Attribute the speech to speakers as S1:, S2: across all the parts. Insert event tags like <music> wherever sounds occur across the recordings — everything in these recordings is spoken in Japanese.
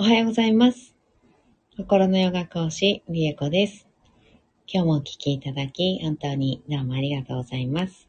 S1: おはようございます。心のヨガ講師、リエコです。今日もお聞きいただき、本当にどうもありがとうございます。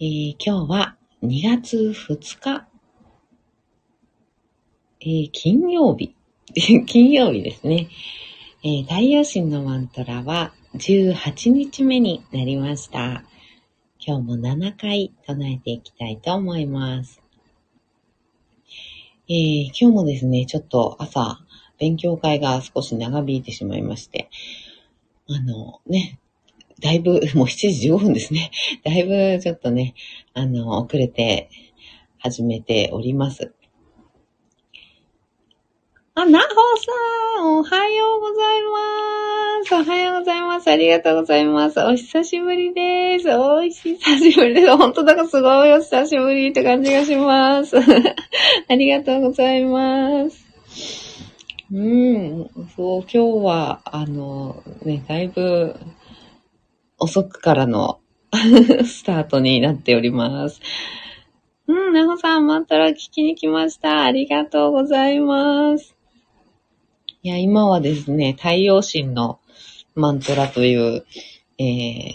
S1: えー今日は2月2日、えー金曜日。<laughs> 金曜日ですね。えー太陽神のマントラは18日目になりました。今日も7回唱えていきたいと思います。えー今日もですね、ちょっと朝、勉強会が少し長引いてしまいまして、あのね、だいぶ、<laughs> もう7時15分ですね。<laughs> だいぶちょっとね、あの、遅れて始めております。あ、なほさん、おはようございます。おはようございます。ありがとうございます。お久しぶりです。お、久しぶりです。本当だかすごいお久しぶりって感じがします。<laughs> ありがとうございます。うん、そう、今日は、あの、ね、だいぶ遅くからの <laughs> スタートになっております。うん、なほさん、マントラ聞きに来ました。ありがとうございます。いや、今はですね、太陽神のマントラという、えー、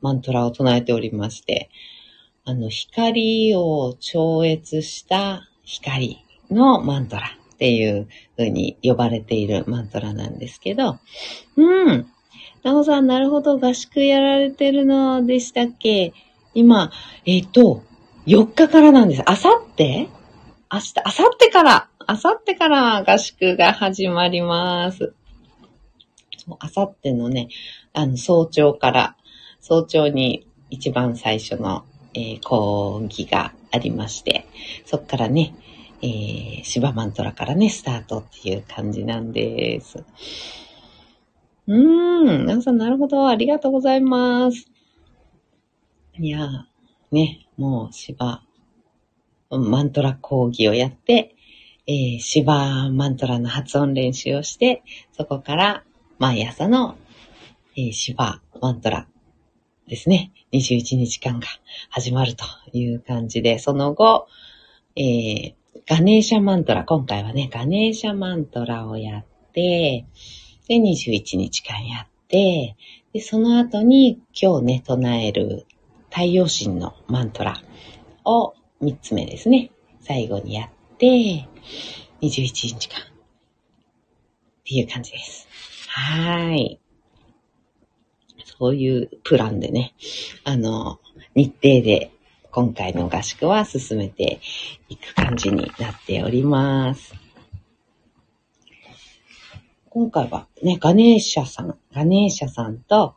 S1: マントラを唱えておりまして、あの、光を超越した光のマントラっていう風に呼ばれているマントラなんですけど、うん。なおさん、なるほど、合宿やられてるのでしたっけ？今、えっ、と、4日からなんです。あさって明日、あさってから、あさってから合宿が始まります。あさってのね、あの、早朝から、早朝に一番最初の、えー講義がありまして、そっからね、えー、芝マントラからね、スタートっていう感じなんです。うーん、なさん、なるほど、ありがとうございます。いやー、ね、もう芝、マントラ講義をやって、えー、芝マントラの発音練習をして、そこから毎朝の、えー、芝マントラですね、21日間が始まるという感じで、その後、えー、ガネーシャマントラ、今回はね、ガネーシャマントラをやって、で、21日間やって、で、その後に今日ね、唱える太陽神のマントラを3つ目ですね、最後にやって、21日間っていう感じです。はい。そういうプランでね、あの、日程で今回の合宿は進めていく感じになっております。今回はね、ガネーシャさん、ガネーシャさんと、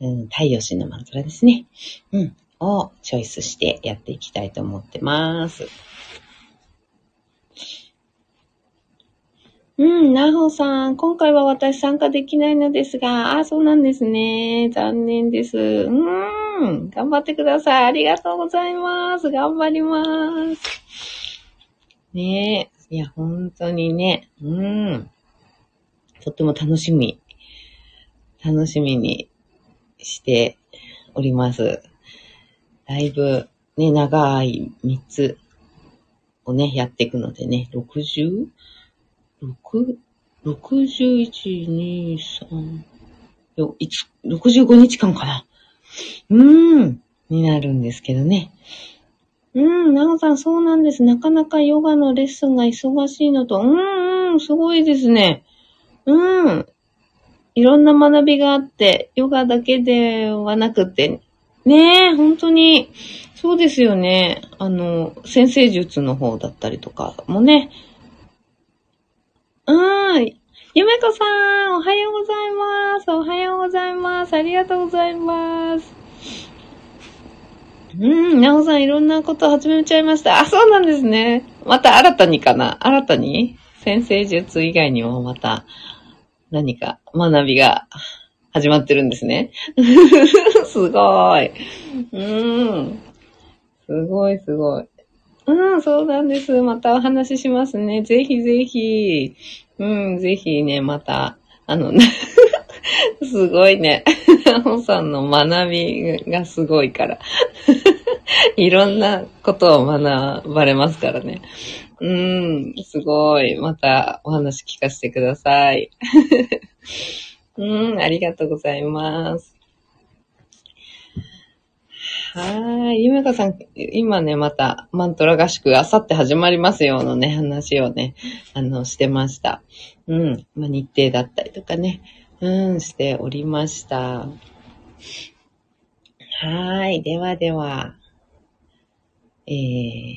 S1: うん、太陽神のマントラですね。うん、をチョイスしてやっていきたいと思ってます。うん、なほさん、今回は私参加できないのですが、あ、そうなんですね。残念です。うん、頑張ってください。ありがとうございます。頑張ります。ねえ、いや、本当にね、うん、とっても楽しみ、楽しみにしております。だいぶね、長い3つをね、やっていくのでね、60? 6、61、2、3、よ、1 65日間かな。うーん、になるんですけどね。うん、なおさん、そうなんです。なかなかヨガのレッスンが忙しいのと、うーん、うん、すごいですね。うん。いろんな学びがあって、ヨガだけではなくて、ねえ、本当に、そうですよね。あの、先生術の方だったりとかもね、うーん。ゆめこさん、おはようございます。おはようございます。ありがとうございます。うーん、なおさん、いろんなこと始めちゃいました。あ、そうなんですね。また新たにかな？新たに？先生術以外にもまた何か学びが始まってるんですね。<laughs> すごい。うーん。すごい、すごい。うん、そうなんです。またお話ししますね。ぜひぜひ。うん、ぜひね、また、あの、<laughs> すごいね。ほさんの学びがすごいから。<laughs> いろんなことを学ばれますからね。うん、すごい。またお話聞かせてください。<laughs> うん、ありがとうございます。はい。ゆめかさん、今ね、また、マントラ合宿、あさって始まりますよのね、話をね、あの、してました。うん。まあ、日程だったりとかね、うん、しておりました。はい。ではでは、えー、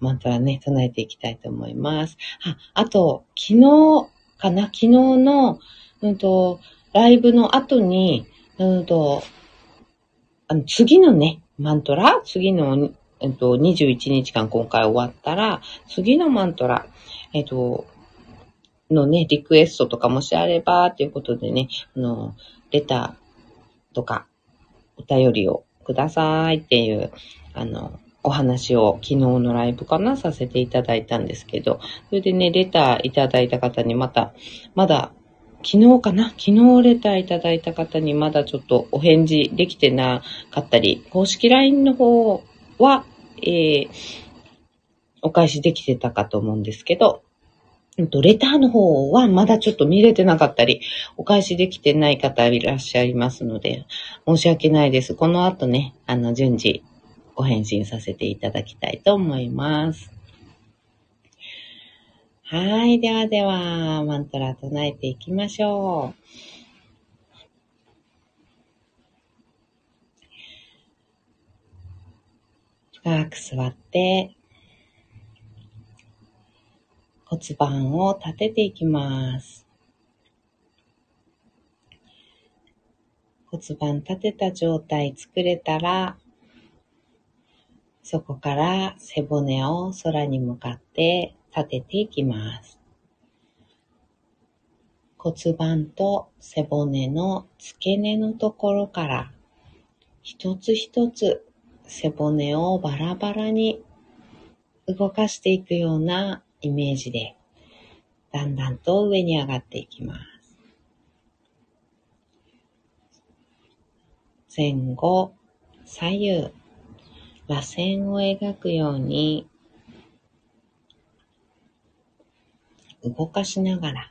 S1: マントラね、唱えていきたいと思います。あ、あと、昨日かな？昨日の、うんと、ライブの後に、うんと、あの、次のね、マントラ？次の、えっと、21日間今回終わったら、次のマントラ、えっと、のね、リクエストとかもしあれば、ということでね、あの、レターとか、お便りをくださいっていう、あの、お話を昨日のライブかなさせていただいたんですけど、それでね、レターいただいた方にまた、まだ昨日かな？昨日レターいただいた方にまだちょっとお返事できてなかったり、公式 LINE の方は、えー、お返しできてたかと思うんですけど、レターの方はまだちょっと見れてなかったり、お返しできてない方いらっしゃいますので、申し訳ないです。この後ね、あの、順次、お返信させていただきたいと思います。はい。ではでは、マントラ唱えていきましょう。深く座って、骨盤を立てていきます。骨盤立てた状態作れたら、そこから背骨を空に向かって立てていきます。骨盤と背骨の付け根のところから一つ一つ背骨をバラバラに動かしていくようなイメージでだんだんと上に上がっていきます。前後、左右、螺旋を描くように動かしながら、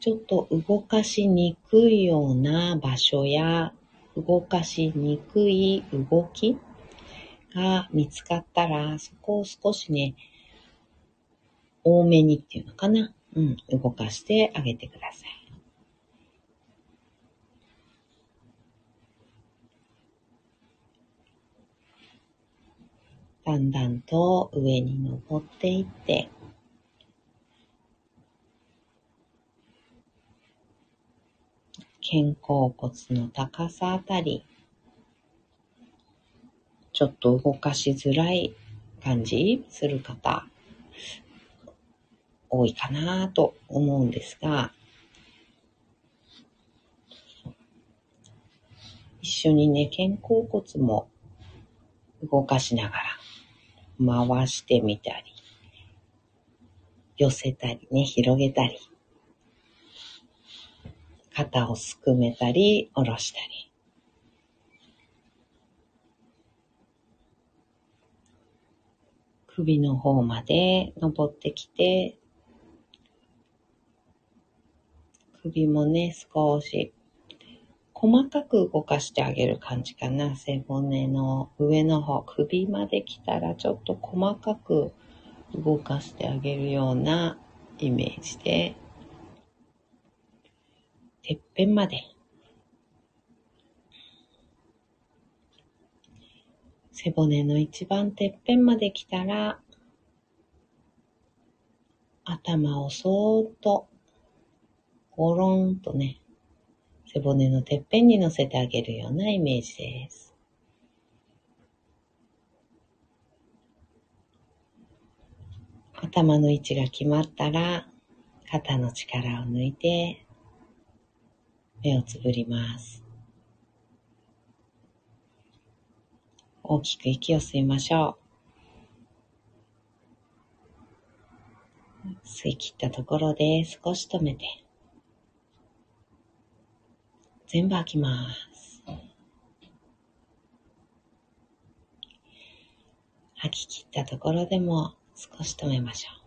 S1: ちょっと動かしにくいような場所や、動かしにくい動きが見つかったら、そこを少しね、多めにっていうのかな。うん、動かしてあげてください。だんだんと上に登っていって、肩甲骨の高さあたり、ちょっと動かしづらい感じする方、多いかなと思うんですが、一緒にね、肩甲骨も動かしながら、回してみたり、寄せたりね、広げたり、肩をすくめたり、下ろしたり。首の方まで登ってきて、首もね、少し細かく動かしてあげる感じかな。背骨の上の方、首まで来たらちょっと細かく動かしてあげるようなイメージで、てっぺんまで背骨の一番てっぺんまで来たら、頭をそーっと、ゴロンとね、背骨のてっぺんに乗せてあげるようなイメージです。頭の位置が決まったら、肩の力を抜いて、目をつぶります。大きく息を吸いましょう。吸い切ったところで少し止めて、全部開きます。吐き切ったところでも少し止めましょう。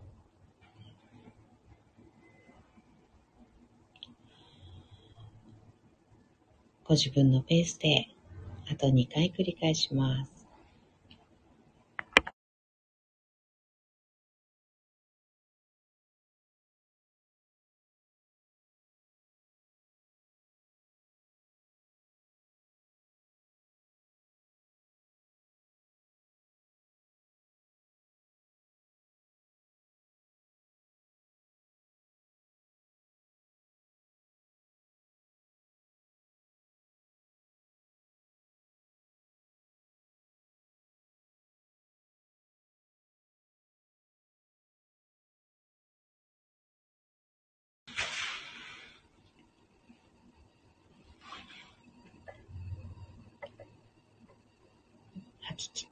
S1: ご自分のペースであと2回繰り返します。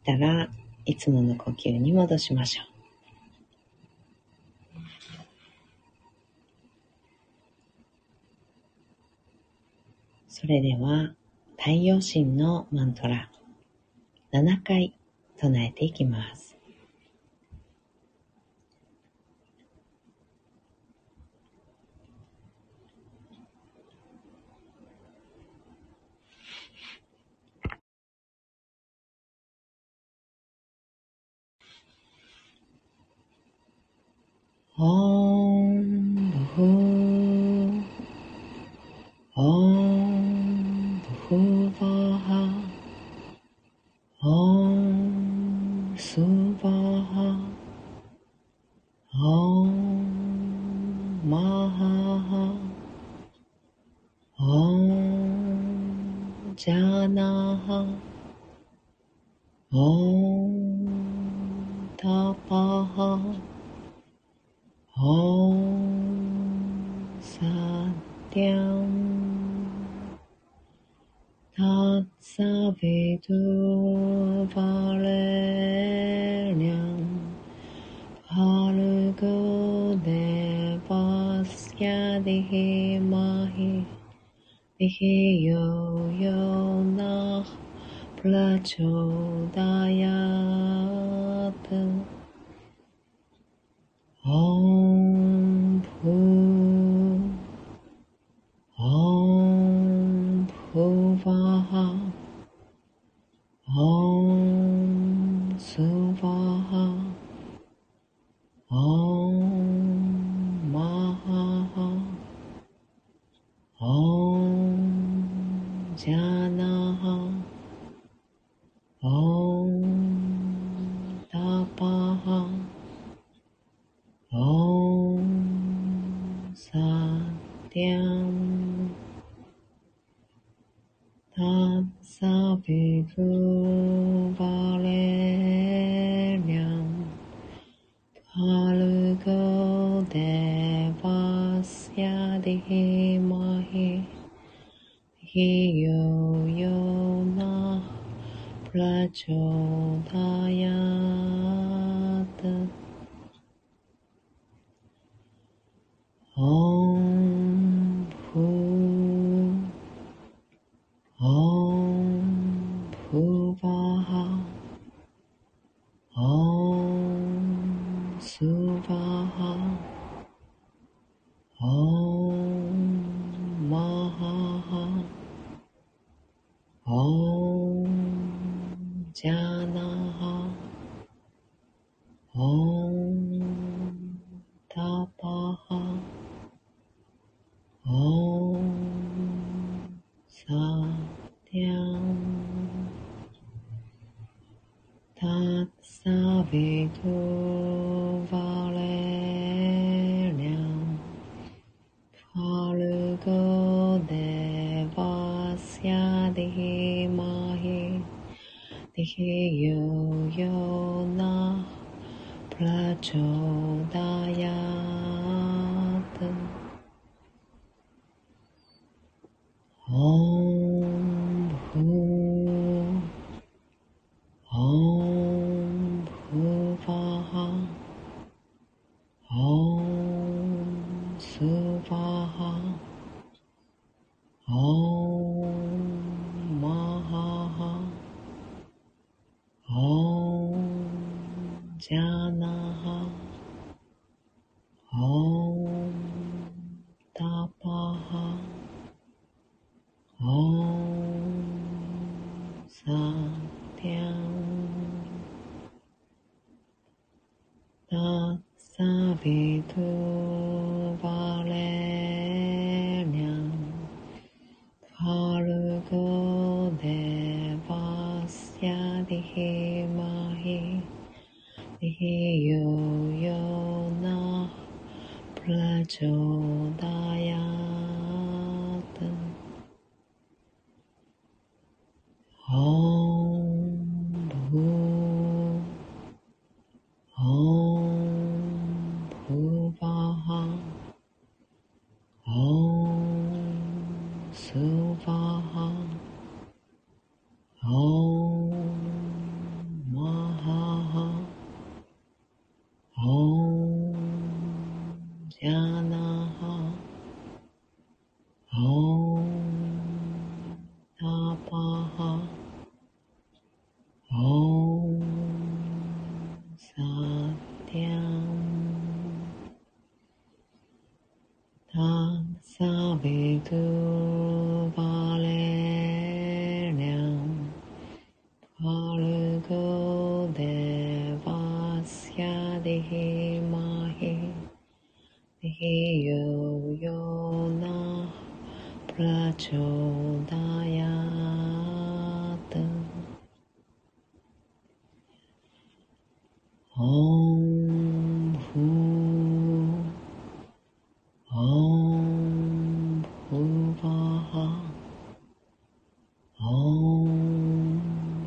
S1: たらいつもの呼吸に戻しましょう。それでは太陽神のマントラ7回唱えていきます。Om Bhu Om Bhuvaha Om Suvaha Om Mahaha Om Janaha Om Tapaha Om Satyam Tatsavitu Varenyam Bhargo Devasya Dhimahi Dhiyo Yonah Prachodayat Om Om Om devasya dehi mahi dehi yo yo na prachodayat 그 加纳哦，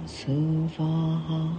S1: 色法。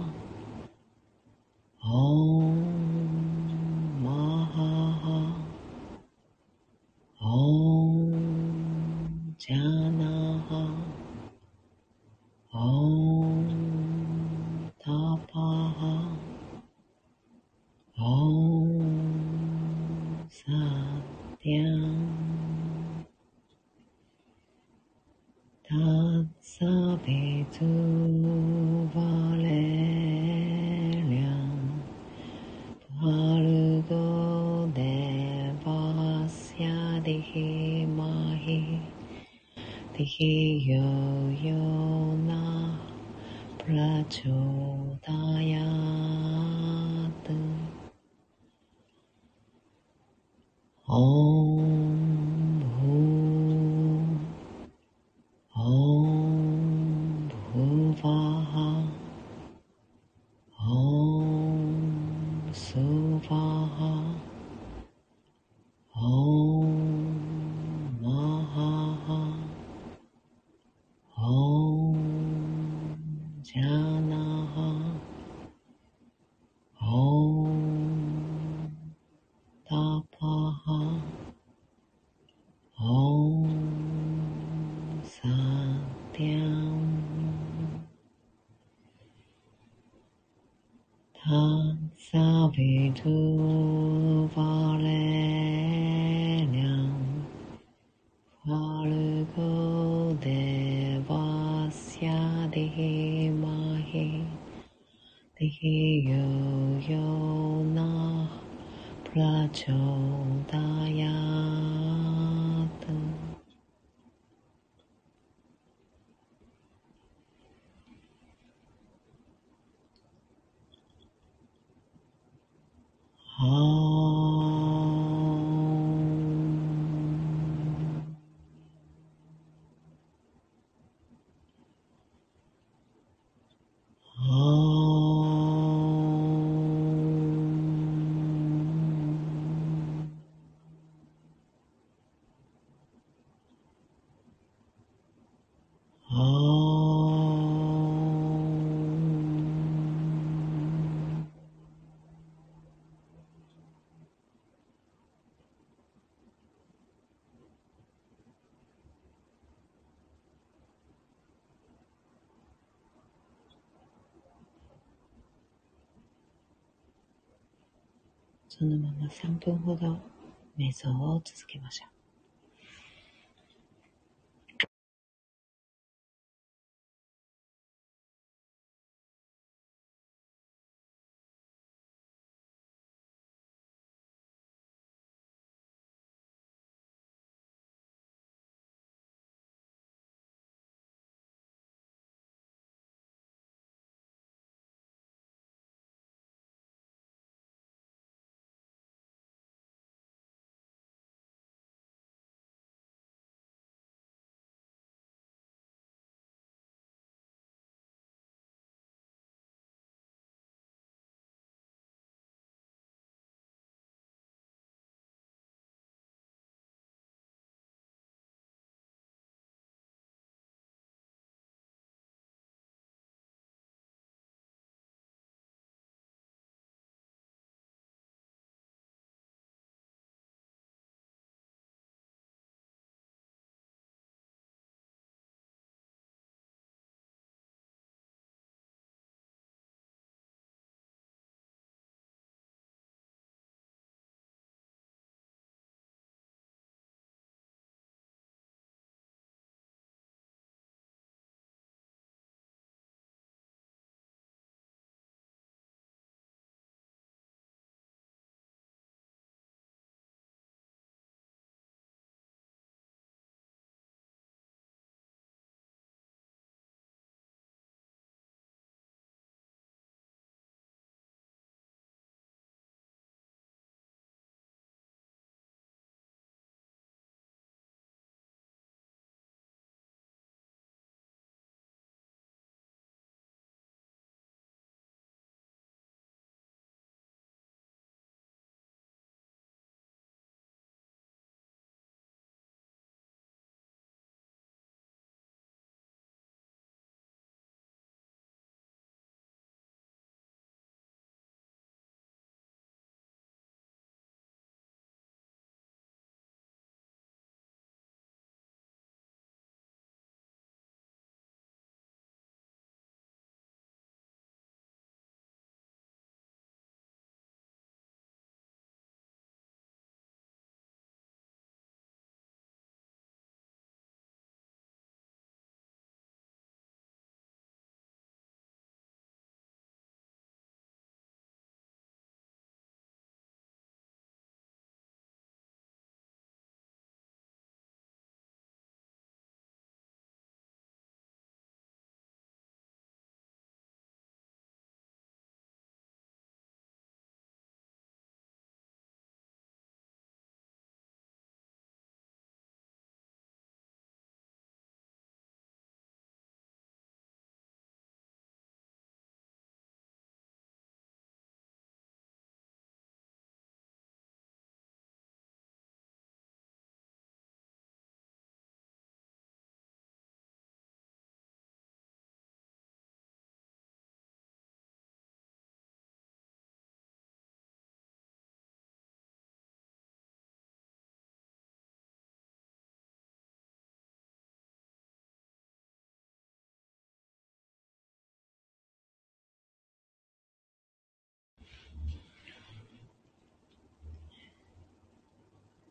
S1: 哦。Argo devasya dhimahi धियो यो नः प्रचोदयात् Ah. そのまま三分ほど瞑想を続けましょう。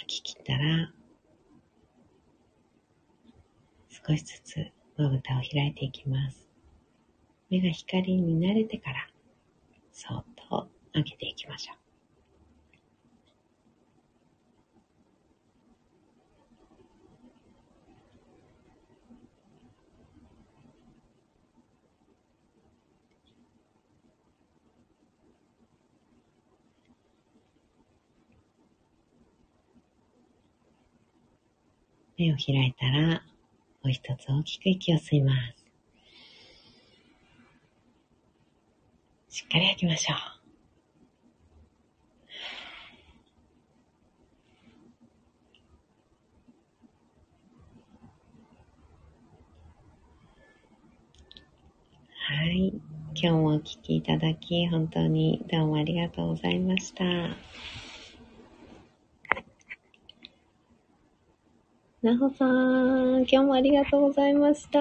S1: 吐き切ったら、少しずつまぶたを開いていきます。目が光に慣れてから、そっと開けていきましょう。目を開いたら、もう一つ大きく息を吸います。しっかり吐きましょう。はい。今日もお聴きいただき、本当にどうもありがとうございました。なほさん、今日もありがとうございました。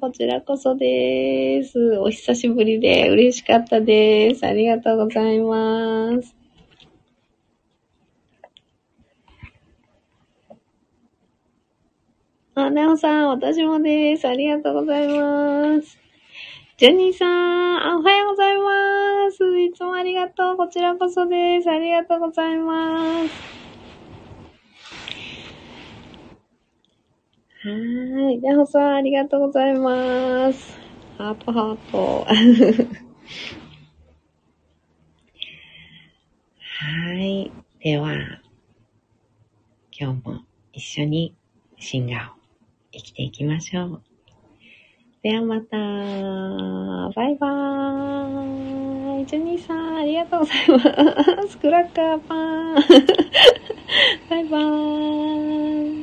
S1: こちらこそです。お久しぶりで嬉しかったです。ありがとうございます。あ、なおさん、私もです。ありがとうございます。ジャニーさん、あ、おはようございます。いつもありがとう。こちらこそです。ありがとうございます。はい。でほさん、ありがとうございます。ハートハート。はい。では、今日も一緒にシンガーを生きていきましょう。ではまた。バイバーイ。ジュニーさん、ありがとうございます。クラッカーパン。バイバーイ。